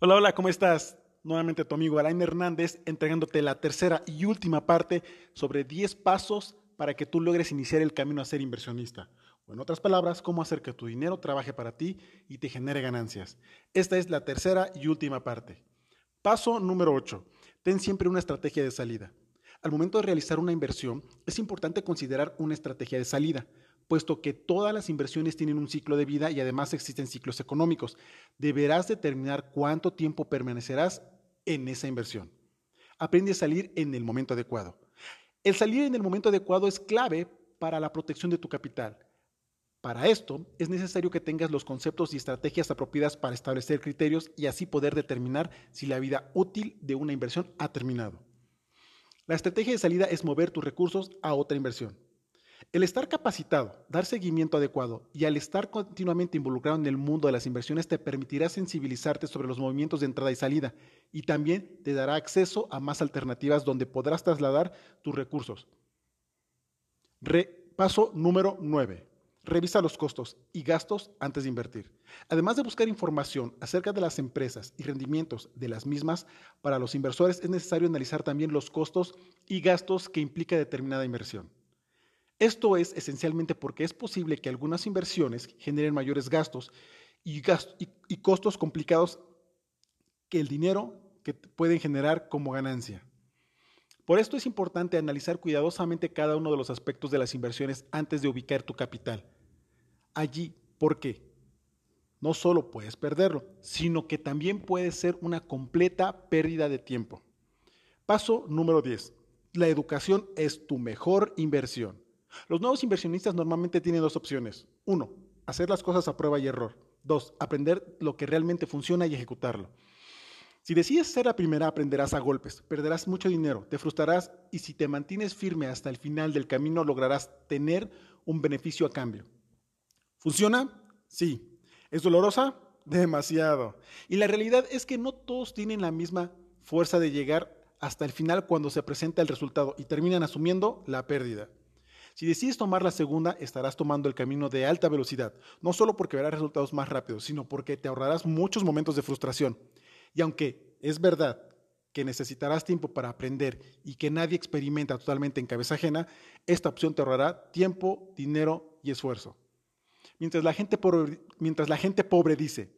Hola, hola, ¿cómo estás? Nuevamente tu amigo Alain Hernández entregándote la tercera y última parte sobre 10 pasos para que tú logres iniciar el camino a ser inversionista. O en otras palabras, cómo hacer que tu dinero trabaje para ti y te genere ganancias. Esta es la tercera y última parte. Paso número 8. Ten siempre una estrategia de salida. Al momento de realizar una inversión, es importante considerar una estrategia de salida puesto que todas las inversiones tienen un ciclo de vida y además existen ciclos económicos. Deberás determinar cuánto tiempo permanecerás en esa inversión. Aprende a salir en el momento adecuado. El salir en el momento adecuado es clave para la protección de tu capital. Para esto es necesario que tengas los conceptos y estrategias apropiadas para establecer criterios y así poder determinar si la vida útil de una inversión ha terminado. La estrategia de salida es mover tus recursos a otra inversión. El estar capacitado, dar seguimiento adecuado y al estar continuamente involucrado en el mundo de las inversiones te permitirá sensibilizarte sobre los movimientos de entrada y salida y también te dará acceso a más alternativas donde podrás trasladar tus recursos. paso número 9. Revisa los costos y gastos antes de invertir. Además de buscar información acerca de las empresas y rendimientos de las mismas, para los inversores es necesario analizar también los costos y gastos que implica determinada inversión. Esto es esencialmente porque es posible que algunas inversiones generen mayores gastos y, costos complicados que el dinero que pueden generar como ganancia. Por esto es importante analizar cuidadosamente cada uno de los aspectos de las inversiones antes de ubicar tu capital. Allí, ¿por qué? No solo puedes perderlo, sino que también puede ser una completa pérdida de tiempo. Paso número 10. La educación es tu mejor inversión. Los nuevos inversionistas normalmente tienen dos opciones. Uno, hacer las cosas a prueba y error. Dos, aprender lo que realmente funciona y ejecutarlo. Si decides ser la primera, aprenderás a golpes, perderás mucho dinero, te frustrarás y si te mantienes firme hasta el final del camino lograrás tener un beneficio a cambio. ¿Funciona? Sí. ¿Es dolorosa? Demasiado. Y la realidad es que no todos tienen la misma fuerza de llegar hasta el final cuando se presenta el resultado y terminan asumiendo la pérdida. Si decides tomar la segunda, estarás tomando el camino de alta velocidad, no solo porque verás resultados más rápidos, sino porque te ahorrarás muchos momentos de frustración. Y aunque es verdad que necesitarás tiempo para aprender y que nadie experimenta totalmente en cabeza ajena, esta opción te ahorrará tiempo, dinero y esfuerzo. Mientras la gente pobre, dice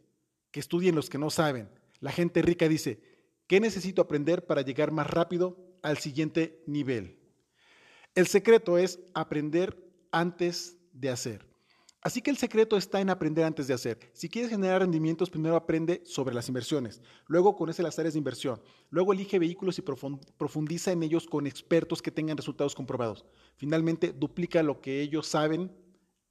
que estudien los que no saben, la gente rica dice, ¿qué necesito aprender para llegar más rápido al siguiente nivel? El secreto es aprender antes de hacer. Así que el secreto está en aprender antes de hacer. Si quieres generar rendimientos, primero aprende sobre las inversiones, luego conoce las áreas de inversión, luego elige vehículos y profundiza en ellos con expertos que tengan resultados comprobados. Finalmente, duplica lo que ellos saben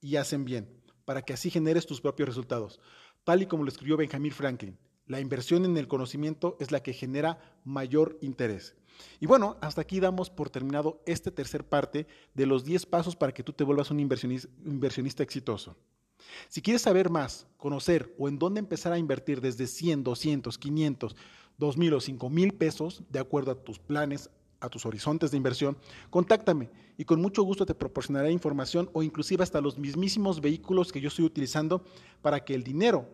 y hacen bien, para que así generes tus propios resultados. Tal y como lo escribió Benjamin Franklin, la inversión en el conocimiento es la que genera mayor interés. Y bueno, hasta aquí damos por terminado esta tercer parte de los 10 pasos para que tú te vuelvas un inversionista, exitoso. Si quieres saber más, conocer o en dónde empezar a invertir desde 100, 200, 500, 2000 o 5000 pesos, de acuerdo a tus planes, a tus horizontes de inversión, contáctame y con mucho gusto te proporcionaré información o inclusive hasta los mismísimos vehículos que yo estoy utilizando para que el dinero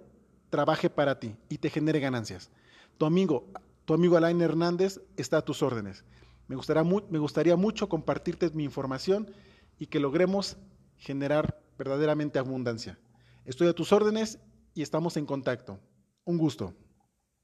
trabaje para ti y te genere ganancias. Tu amigo tu amigo Alain Hernández está a tus órdenes. Me gustaría, me gustaría mucho compartirte mi información y que logremos generar verdaderamente abundancia. Estoy a tus órdenes y estamos en contacto. Un gusto.